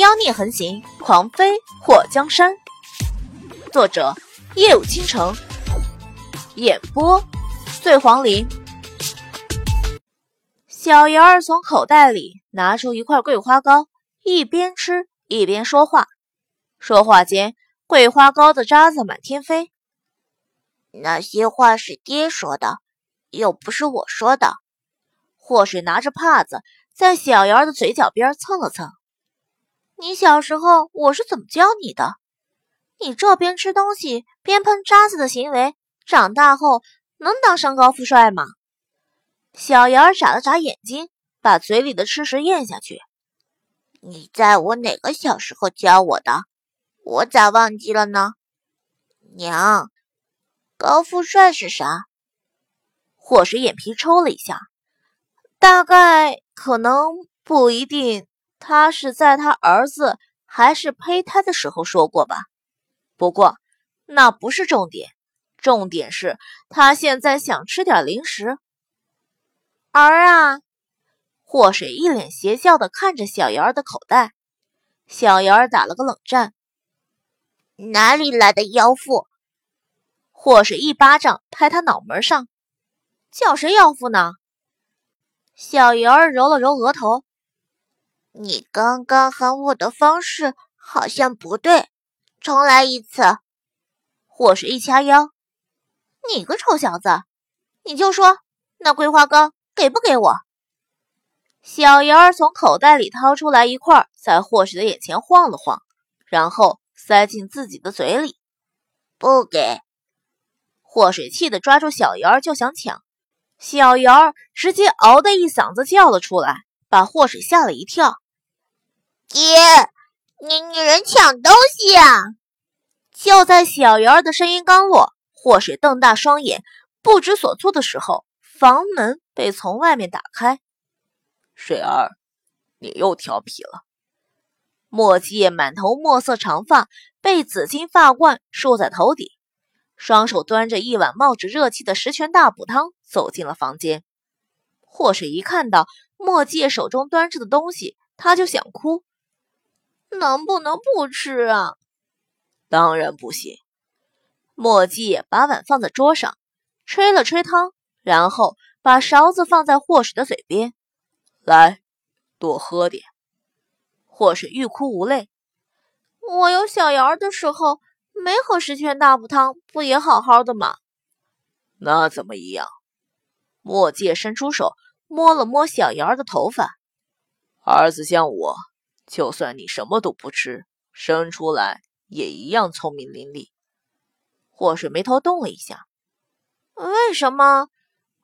妖孽横行，狂飞破江山。作者：夜舞倾城，演播：醉黄林。小瑶儿从口袋里拿出一块桂花糕，一边吃一边说话。说话间，桂花糕的渣子满天飞。那些话是爹说的，又不是我说的。祸水拿着帕子在小瑶儿的嘴角边蹭了蹭。你小时候我是怎么教你的？你这边吃东西边喷渣子的行为，长大后能当上高富帅吗？小瑶眨了眨眼睛，把嘴里的吃食咽下去。你在我哪个小时候教我的？我咋忘记了呢？娘，高富帅是啥？祸水眼皮抽了一下，大概可能不一定。他是在他儿子还是胚胎的时候说过吧？不过那不是重点，重点是他现在想吃点零食。儿啊，祸水一脸邪笑的看着小瑶儿的口袋。小瑶儿打了个冷战，哪里来的妖妇？祸水一巴掌拍他脑门上，叫谁妖妇呢？小瑶儿揉了揉额头。你刚刚喊我的方式好像不对，重来一次。祸水一掐腰，你个臭小子，你就说那桂花糕给不给我？小瑶儿从口袋里掏出来一块，在祸水的眼前晃了晃，然后塞进自己的嘴里。不给！祸水气得抓住小瑶儿就想抢，小瑶儿直接嗷的一嗓子叫了出来。把祸水吓了一跳，爹，你女人抢东西啊！就在小鱼儿的声音刚落，祸水瞪大双眼，不知所措的时候，房门被从外面打开。水儿，你又调皮了。墨迹满头墨色长发，被紫金发冠束在头顶，双手端着一碗冒着热气的十全大补汤，走进了房间。祸水一看到。墨界手中端着的东西，他就想哭。能不能不吃啊？当然不行。墨迹把碗放在桌上，吹了吹汤，然后把勺子放在祸水的嘴边，来，多喝点。祸水欲哭无泪。我有小瑶儿的时候，没喝十全大补汤，不也好好的吗？那怎么一样？墨界伸出手。摸了摸小瑶儿的头发，儿子像我，就算你什么都不吃，生出来也一样聪明伶俐。祸水眉头动了一下，为什么？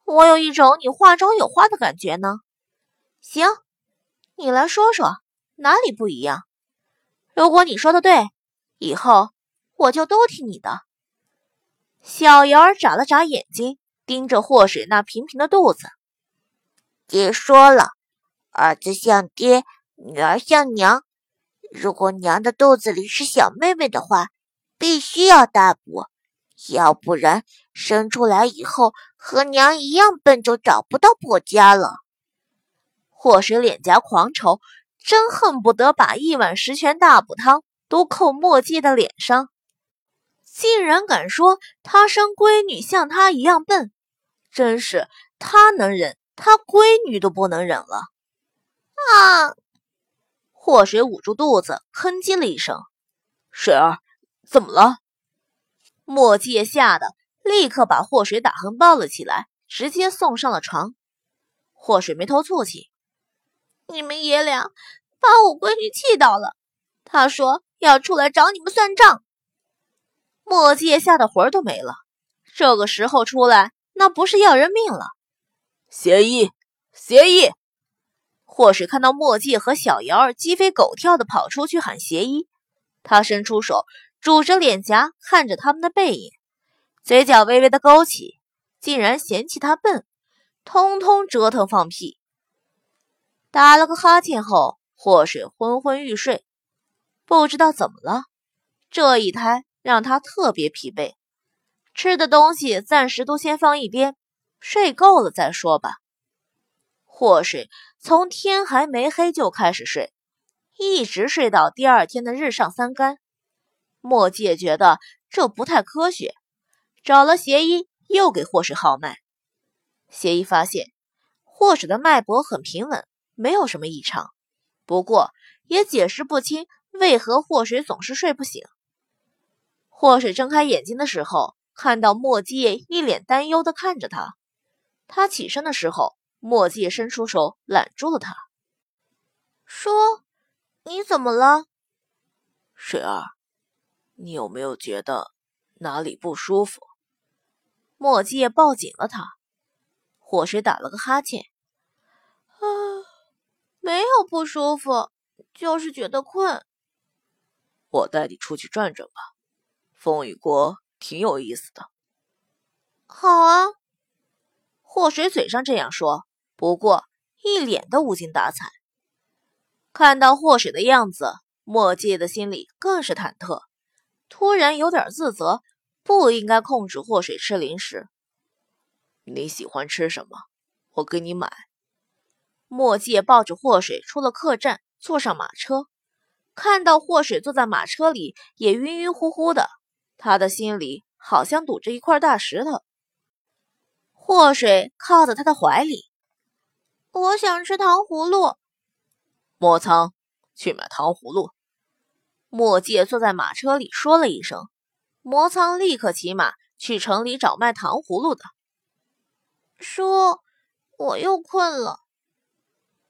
我有一种你话中有话的感觉呢。行，你来说说哪里不一样？如果你说的对，以后我就都听你的。小瑶儿眨了眨眼睛，盯着祸水那平平的肚子。爹说了，儿子像爹，女儿像娘。如果娘的肚子里是小妹妹的话，必须要大补，要不然生出来以后和娘一样笨，就找不到婆家了。祸水脸颊狂抽，真恨不得把一碗十全大补汤都扣墨迹的脸上。竟然敢说他生闺女像他一样笨，真是他能忍。他闺女都不能忍了，啊！祸水捂住肚子，哼唧了一声。水儿，怎么了？墨迹也吓得立刻把祸水打横抱了起来，直接送上了床。祸水眉头蹙起：“你们爷俩把我闺女气到了，她说要出来找你们算账。”墨迹也吓得魂都没了，这个时候出来，那不是要人命了？协议，协议。祸水看到墨迹和小瑶儿鸡飞狗跳地跑出去喊协议，他伸出手拄着脸颊看着他们的背影，嘴角微微的勾起，竟然嫌弃他笨，通通折腾放屁。打了个哈欠后，祸水昏昏欲睡，不知道怎么了，这一胎让他特别疲惫，吃的东西暂时都先放一边。睡够了再说吧。祸水从天还没黑就开始睡，一直睡到第二天的日上三竿。墨界觉得这不太科学，找了邪医，又给祸水号脉。邪医发现祸水的脉搏很平稳，没有什么异常，不过也解释不清为何祸水总是睡不醒。祸水睁开眼睛的时候，看到墨界一脸担忧的看着他。他起身的时候，墨界伸出手揽住了他，说：“你怎么了，水儿？你有没有觉得哪里不舒服？”墨界抱紧了他。火水打了个哈欠，啊，没有不舒服，就是觉得困。我带你出去转转吧，风雨国挺有意思的。好啊。祸水嘴上这样说，不过一脸的无精打采。看到祸水的样子，墨界的心里更是忐忑，突然有点自责，不应该控制祸水吃零食。你喜欢吃什么？我给你买。墨界抱着祸水出了客栈，坐上马车。看到祸水坐在马车里，也晕晕乎乎的，他的心里好像堵着一块大石头。祸水靠在他的怀里，我想吃糖葫芦。莫仓，去买糖葫芦。墨界坐在马车里说了一声，魔仓立刻骑马去城里找卖糖葫芦的。叔，我又困了。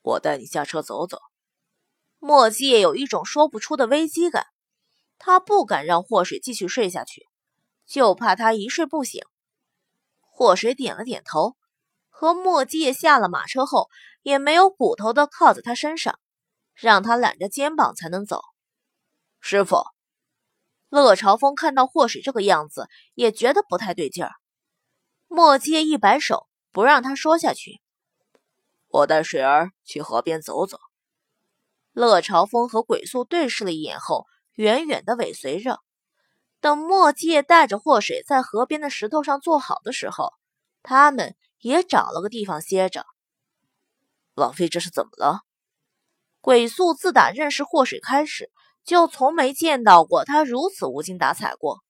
我带你下车走走。墨界有一种说不出的危机感，他不敢让祸水继续睡下去，就怕他一睡不醒。祸水点了点头，和墨界下了马车后，也没有骨头的靠在他身上，让他揽着肩膀才能走。师傅，乐朝风看到祸水这个样子，也觉得不太对劲儿。墨界一摆手，不让他说下去。我带水儿去河边走走。乐朝风和鬼宿对视了一眼后，远远的尾随着。等墨界带着祸水在河边的石头上坐好的时候，他们也找了个地方歇着。王妃这是怎么了？鬼宿自打认识祸水开始，就从没见到过他如此无精打采过。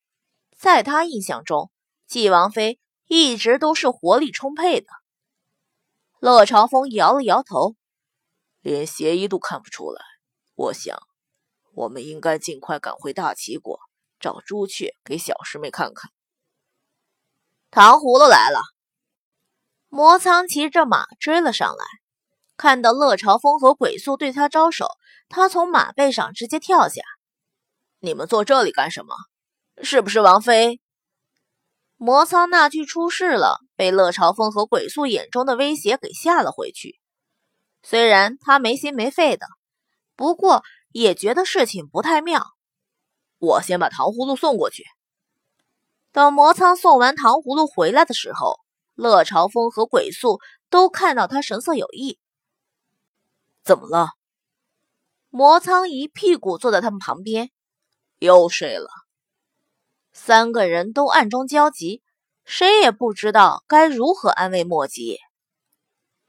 在他印象中，纪王妃一直都是活力充沛的。乐朝风摇了摇头，连邪医都看不出来。我想，我们应该尽快赶回大齐国。找朱雀给小师妹看看。糖葫芦来了，魔苍骑着马追了上来，看到乐朝风和鬼宿对他招手，他从马背上直接跳下。你们坐这里干什么？是不是王妃？魔苍那句出事了，被乐朝风和鬼宿眼中的威胁给吓了回去。虽然他没心没肺的，不过也觉得事情不太妙。我先把糖葫芦送过去。等魔苍送完糖葫芦回来的时候，乐朝风和鬼宿都看到他神色有异。怎么了？魔苍一屁股坐在他们旁边，又睡了。三个人都暗中焦急，谁也不知道该如何安慰莫迹。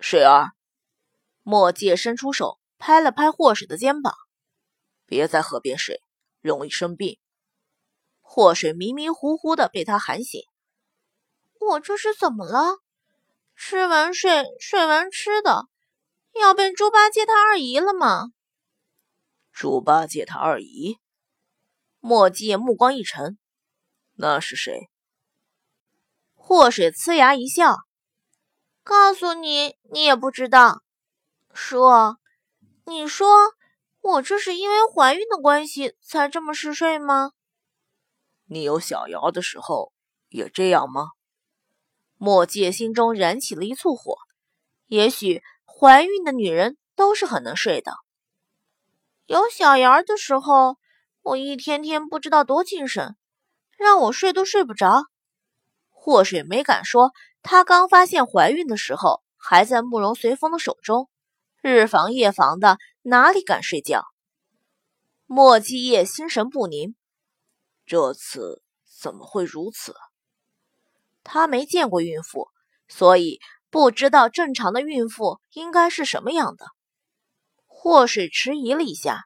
水儿，莫界伸出手拍了拍祸水的肩膀，别在河边睡。容易生病。祸水迷迷糊糊的被他喊醒。我这是怎么了？吃完睡，睡完吃的，要变猪八戒他二姨了吗？猪八戒他二姨？墨迹目光一沉，那是谁？祸水呲牙一笑，告诉你，你也不知道。说，你说。我这是因为怀孕的关系才这么嗜睡吗？你有小瑶的时候也这样吗？墨界心中燃起了一簇火。也许怀孕的女人都是很能睡的。有小瑶的时候，我一天天不知道多精神，让我睡都睡不着。祸水没敢说，她刚发现怀孕的时候还在慕容随风的手中。日防夜防的，哪里敢睡觉？莫继业心神不宁，这次怎么会如此？他没见过孕妇，所以不知道正常的孕妇应该是什么样的。祸水迟疑了一下，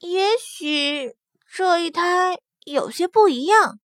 也许这一胎有些不一样。